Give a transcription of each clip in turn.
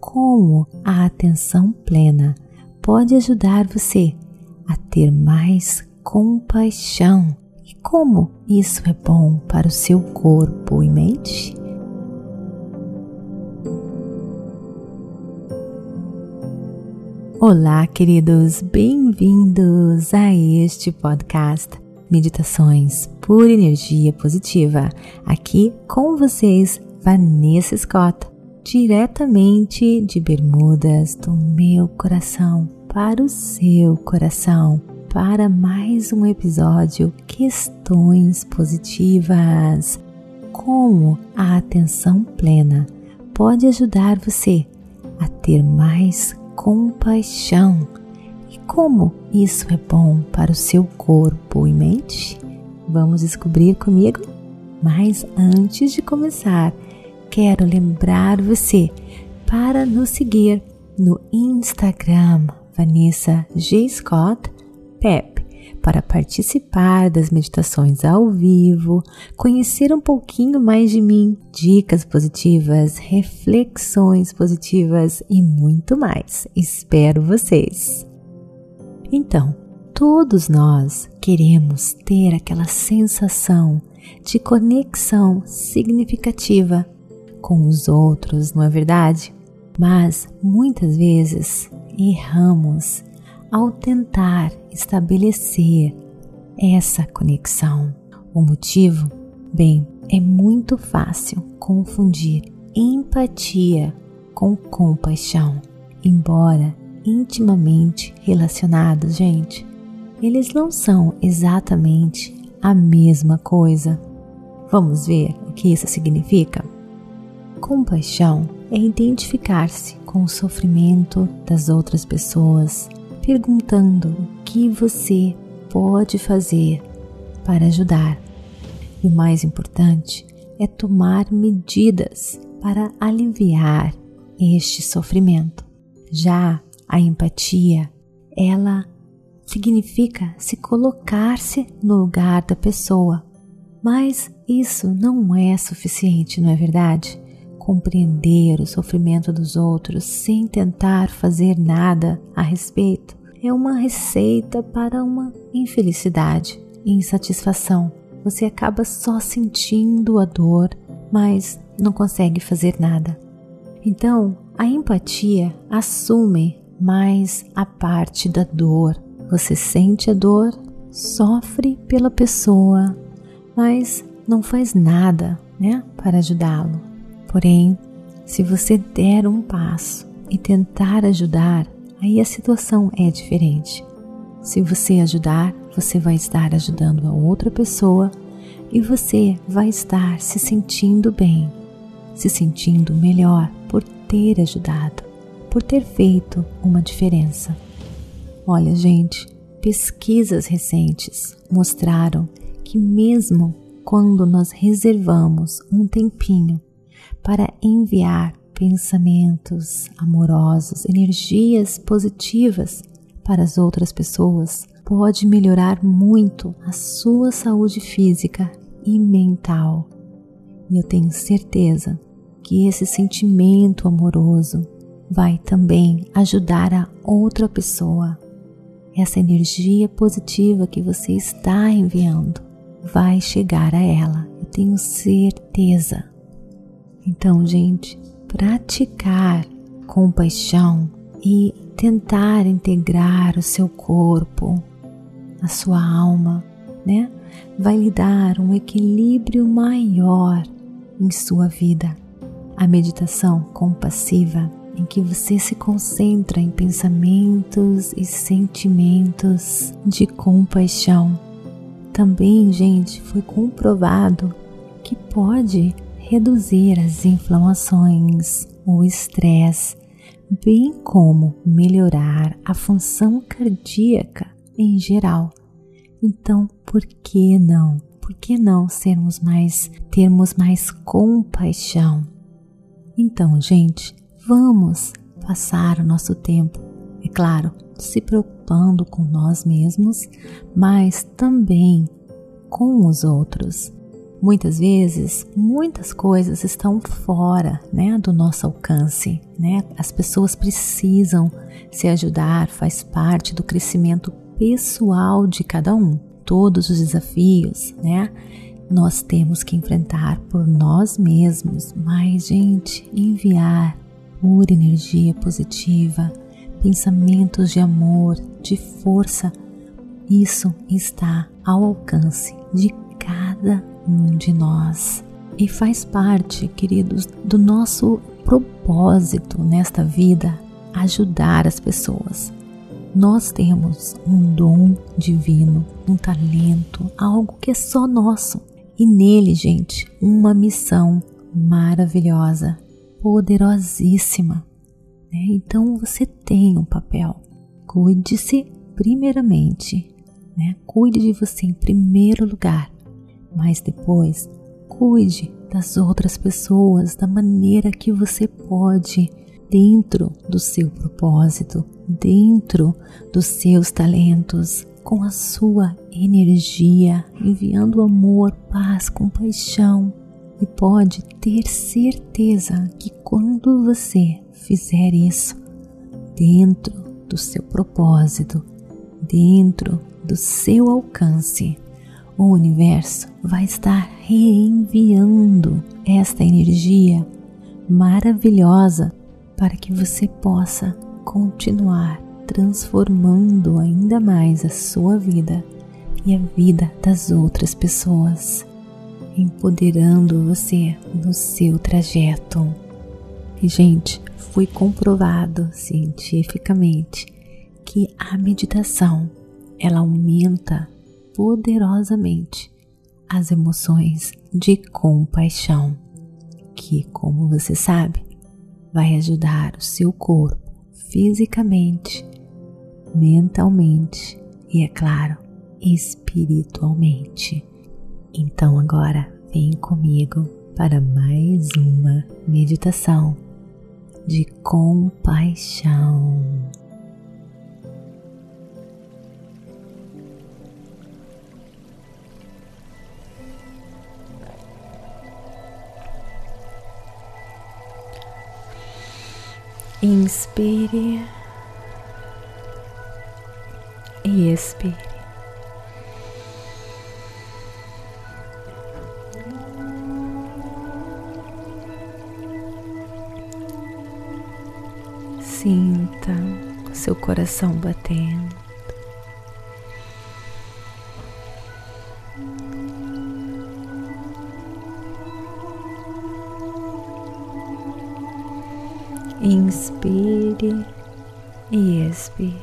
como a atenção plena pode ajudar você a ter mais compaixão e como isso é bom para o seu corpo e mente. Olá, queridos, bem-vindos a este podcast Meditações por Energia Positiva. Aqui com vocês, Vanessa Scott, diretamente de Bermudas, do meu coração para o seu coração, para mais um episódio Questões Positivas. Como a atenção plena pode ajudar você a ter mais compaixão e como isso é bom para o seu corpo e mente? Vamos descobrir comigo? Mas antes de começar, quero lembrar você para nos seguir no Instagram Vanessa G. Scott Pep para participar das meditações ao vivo, conhecer um pouquinho mais de mim, dicas positivas, reflexões positivas e muito mais. Espero vocês! Então, todos nós queremos ter aquela sensação de conexão significativa com os outros, não é verdade? Mas muitas vezes erramos ao tentar estabelecer essa conexão. O motivo? Bem, é muito fácil confundir empatia com compaixão, embora intimamente relacionados, gente. Eles não são exatamente a mesma coisa. Vamos ver o que isso significa? Compaixão é identificar-se com o sofrimento das outras pessoas perguntando o que você pode fazer para ajudar. E o mais importante é tomar medidas para aliviar este sofrimento. Já a empatia, ela significa se colocar-se no lugar da pessoa. Mas isso não é suficiente, não é verdade? Compreender o sofrimento dos outros sem tentar fazer nada a respeito é uma receita para uma infelicidade e insatisfação. Você acaba só sentindo a dor, mas não consegue fazer nada. Então, a empatia assume mais a parte da dor. Você sente a dor, sofre pela pessoa, mas não faz nada, né, para ajudá-lo. Porém, se você der um passo e tentar ajudar, aí a situação é diferente. Se você ajudar, você vai estar ajudando a outra pessoa e você vai estar se sentindo bem, se sentindo melhor por ter ajudado, por ter feito uma diferença. Olha, gente, pesquisas recentes mostraram que, mesmo quando nós reservamos um tempinho para enviar pensamentos amorosos, energias positivas para as outras pessoas, pode melhorar muito a sua saúde física e mental. E eu tenho certeza que esse sentimento amoroso vai também ajudar a outra pessoa. Essa energia positiva que você está enviando vai chegar a ela, eu tenho certeza. Então, gente, praticar compaixão e tentar integrar o seu corpo, a sua alma, né? Vai lhe dar um equilíbrio maior em sua vida. A meditação compassiva, em que você se concentra em pensamentos e sentimentos de compaixão. Também, gente, foi comprovado que pode reduzir as inflamações, o estresse, bem como melhorar a função cardíaca em geral. Então, por que não? Por que não sermos mais, termos mais compaixão? Então, gente, vamos passar o nosso tempo, é claro, se preocupando com nós mesmos, mas também com os outros Muitas vezes, muitas coisas estão fora, né, do nosso alcance, né? As pessoas precisam se ajudar, faz parte do crescimento pessoal de cada um. Todos os desafios, né? Nós temos que enfrentar por nós mesmos, mas gente, enviar pura energia positiva, pensamentos de amor, de força, isso está ao alcance de cada um de nós e faz parte, queridos, do nosso propósito nesta vida ajudar as pessoas. Nós temos um dom divino, um talento, algo que é só nosso. E nele, gente, uma missão maravilhosa, poderosíssima. Né? Então você tem um papel. Cuide-se primeiramente, né? cuide de você em primeiro lugar mas depois cuide das outras pessoas da maneira que você pode, dentro do seu propósito, dentro dos seus talentos, com a sua energia, enviando amor, paz, compaixão. E pode ter certeza que quando você fizer isso, dentro do seu propósito, dentro do seu alcance, o universo vai estar reenviando esta energia maravilhosa para que você possa continuar transformando ainda mais a sua vida e a vida das outras pessoas, empoderando você no seu trajeto. E, gente, foi comprovado cientificamente que a meditação ela aumenta poderosamente as emoções de compaixão, que, como você sabe, vai ajudar o seu corpo fisicamente, mentalmente e, é claro, espiritualmente. Então, agora vem comigo para mais uma meditação de compaixão. Inspire e expire. Sinta o seu coração batendo. Inspire e expire.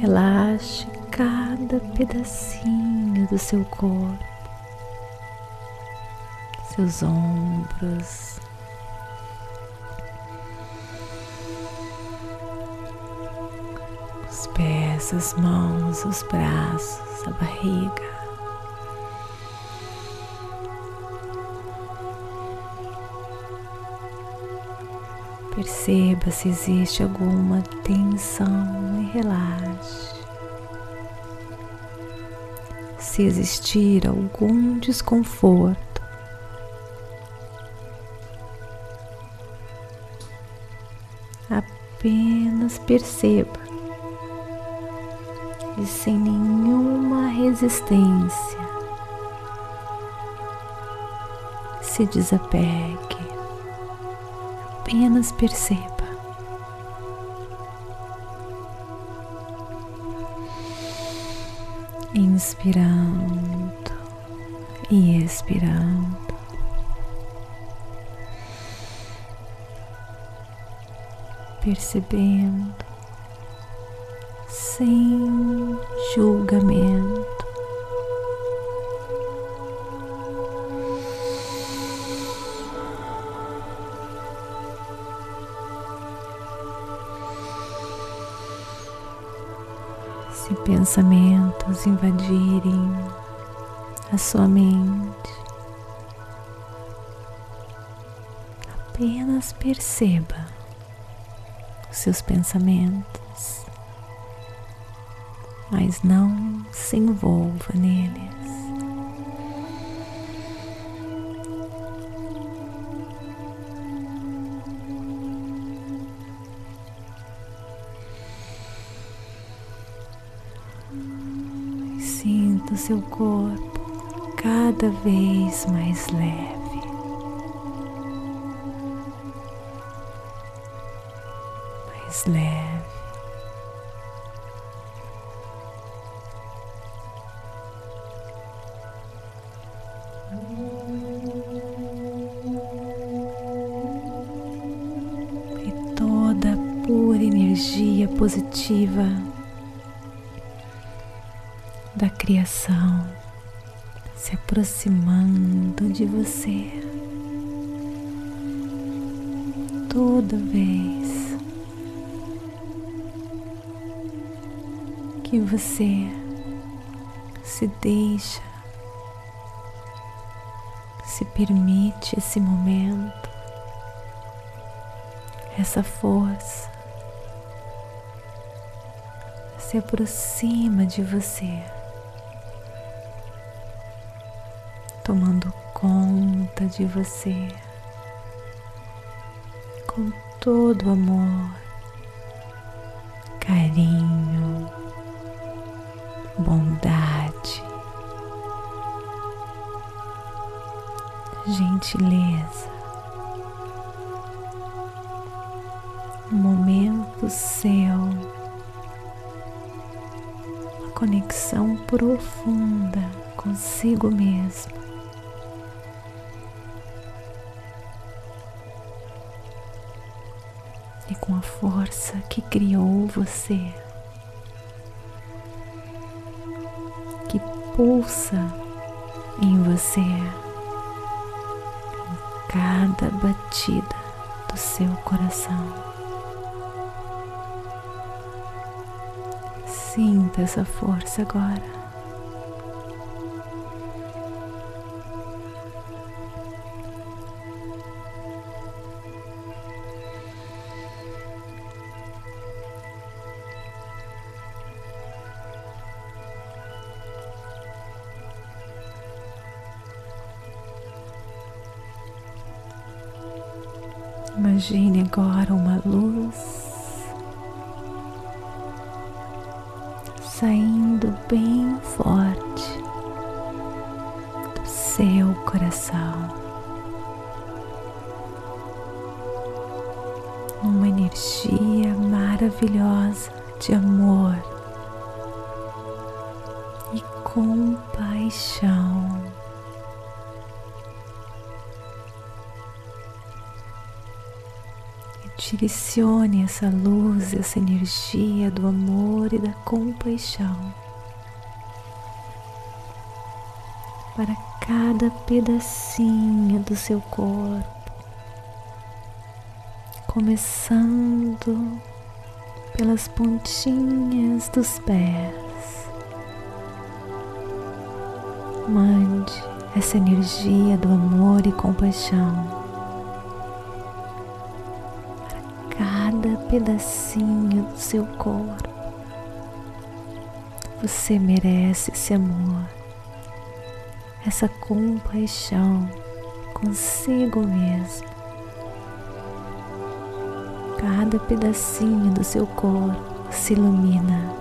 Relaxe cada pedacinho do seu corpo, seus ombros. Os pés, as mãos, os braços, a barriga. Perceba se existe alguma tensão e relaxe. Se existir algum desconforto. Apenas perceba e sem nenhuma resistência se desapegue, apenas perceba. Inspirando e expirando. Percebendo sem julgamento. Pensamentos invadirem a sua mente. Apenas perceba os seus pensamentos, mas não se envolva neles. Sinta o seu corpo cada vez mais leve. mais leve. E toda pura energia positiva criação se aproximando de você. Toda vez que você se deixa, se permite esse momento, essa força se aproxima de você, tomando conta de você com todo amor, carinho bondade, gentileza. Momento seu, uma conexão profunda consigo mesmo. Com a força que criou você. pulsa em você, em cada batida do seu coração. Sinta essa força agora. Imagine agora uma luz saindo bem forte do seu coração. Uma energia maravilhosa de amor e compaixão. Direcione essa luz, essa energia do amor e da compaixão para cada pedacinho do seu corpo, começando pelas pontinhas dos pés. Mande essa energia do amor e compaixão pedacinho do seu corpo. Você merece esse amor, essa compaixão consigo mesmo. Cada pedacinho do seu corpo se ilumina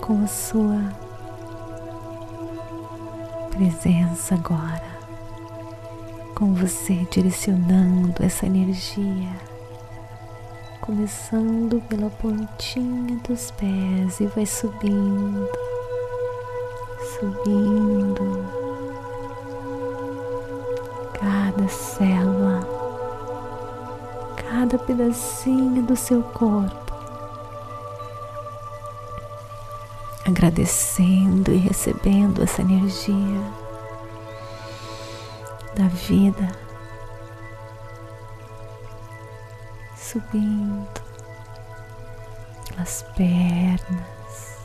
com a sua presença agora, com você direcionando essa energia começando pela pontinha dos pés e vai subindo, subindo cada célula, cada pedacinho do seu corpo, agradecendo e recebendo essa energia da vida subindo, pelas pernas.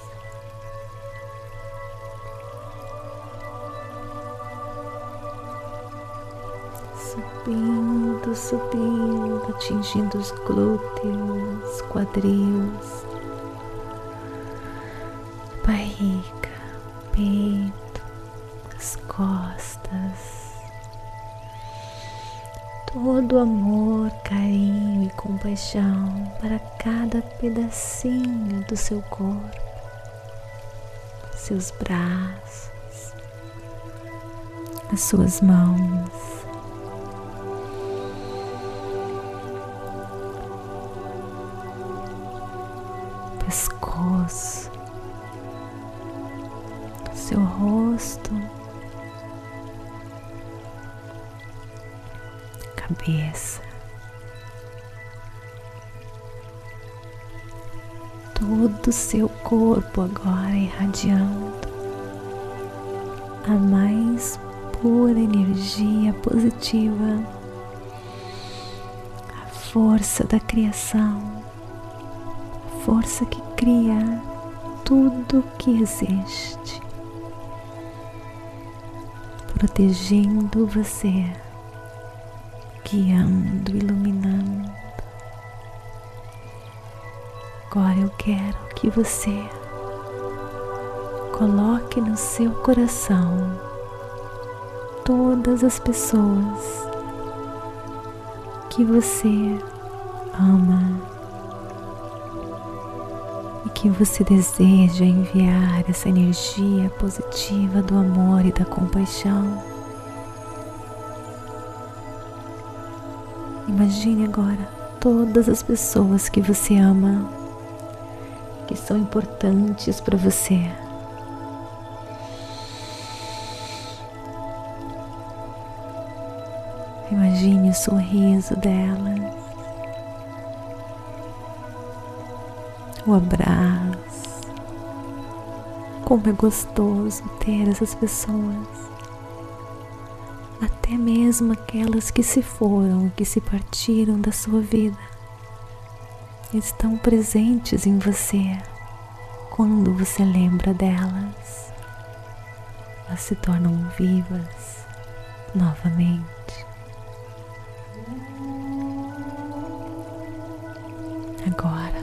Subindo, subindo, atingindo os glúteos, quadris, barriga, peito, as costas. Todo amor, carinho e compaixão para cada pedacinho do seu corpo, seus braços, as suas mãos. pescoço, seu rosto, cabeça, todo o seu corpo agora irradiando a mais pura energia positiva, a força da criação força que cria tudo que existe, protegendo você, guiando, iluminando. Agora eu quero que você coloque no seu coração todas as pessoas que você ama que você deseja enviar essa energia positiva do amor e da compaixão. Imagine agora todas as pessoas que você ama, que são importantes para você. Imagine o sorriso delas. o abraço. Como é gostoso ter essas pessoas, até mesmo aquelas que se foram, que se partiram da sua vida, estão presentes em você quando você lembra delas. Elas se tornam vivas novamente. Agora,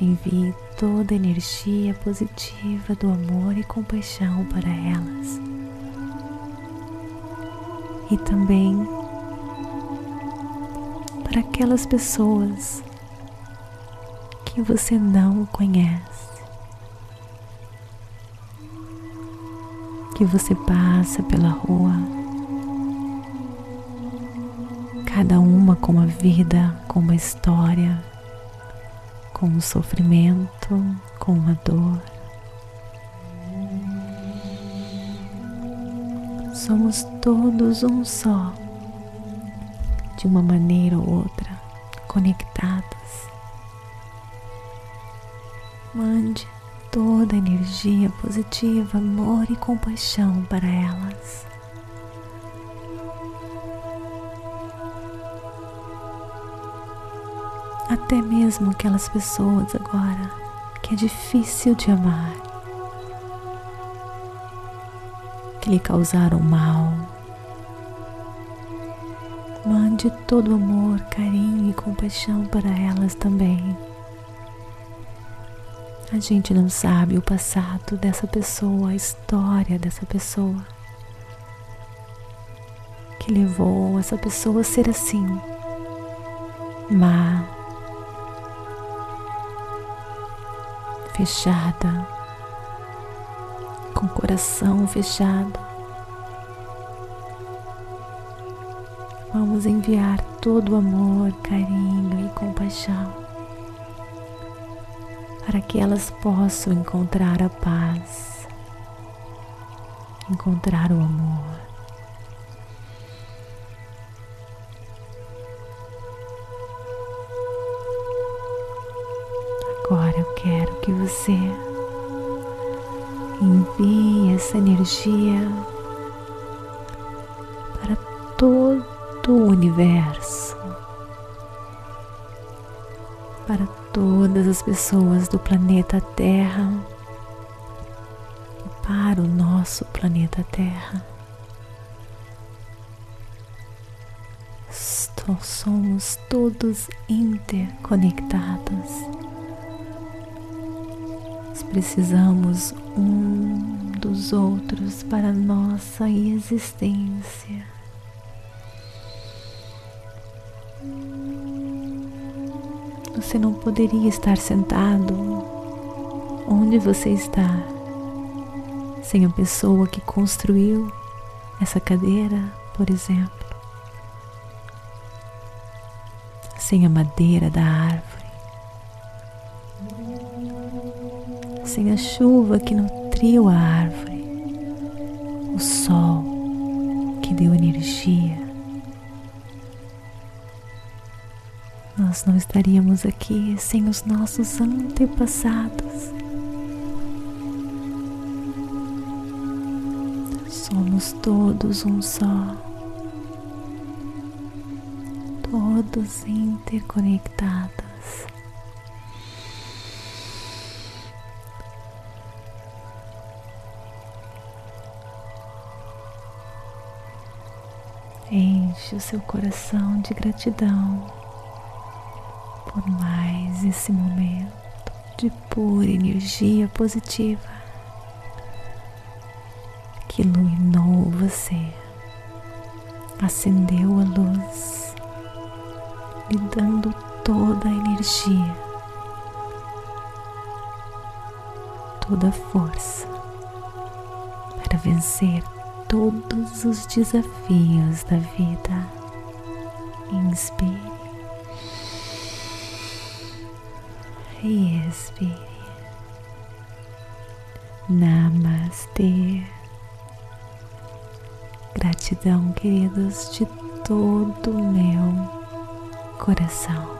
Envie toda a energia positiva do amor e compaixão para elas. E também para aquelas pessoas que você não conhece, que você passa pela rua, cada uma com uma vida, com uma história com o sofrimento, com a dor. Somos todos um só, de uma maneira ou outra, conectados. Mande toda a energia positiva, amor e compaixão para elas. Até mesmo aquelas pessoas agora que é difícil de amar, que lhe causaram mal. Mande todo amor, carinho e compaixão para elas também. A gente não sabe o passado dessa pessoa, a história dessa pessoa que levou essa pessoa a ser assim, má, fechada, com o coração fechado. Vamos enviar todo o amor, carinho e compaixão para que elas possam encontrar a paz, encontrar o amor. Que você envie essa energia para todo o universo, para todas as pessoas do planeta Terra para o nosso planeta Terra. Somos todos interconectados. Nós precisamos um dos outros para nossa existência. Você não poderia estar sentado onde você está sem a pessoa que construiu essa cadeira, por exemplo, sem a madeira da árvore, sem a chuva que nutriu a árvore, o sol que deu energia nós não estaríamos aqui sem os nossos antepassados. Somos todos um só, todos interconectados. Enche o seu coração de gratidão por mais esse momento de pura energia positiva que iluminou você, acendeu a luz, lhe dando toda a energia, toda a força para vencer todos os desafios da vida. Inspire. e expire. Namastê. Gratidão, queridos, de todo o meu coração.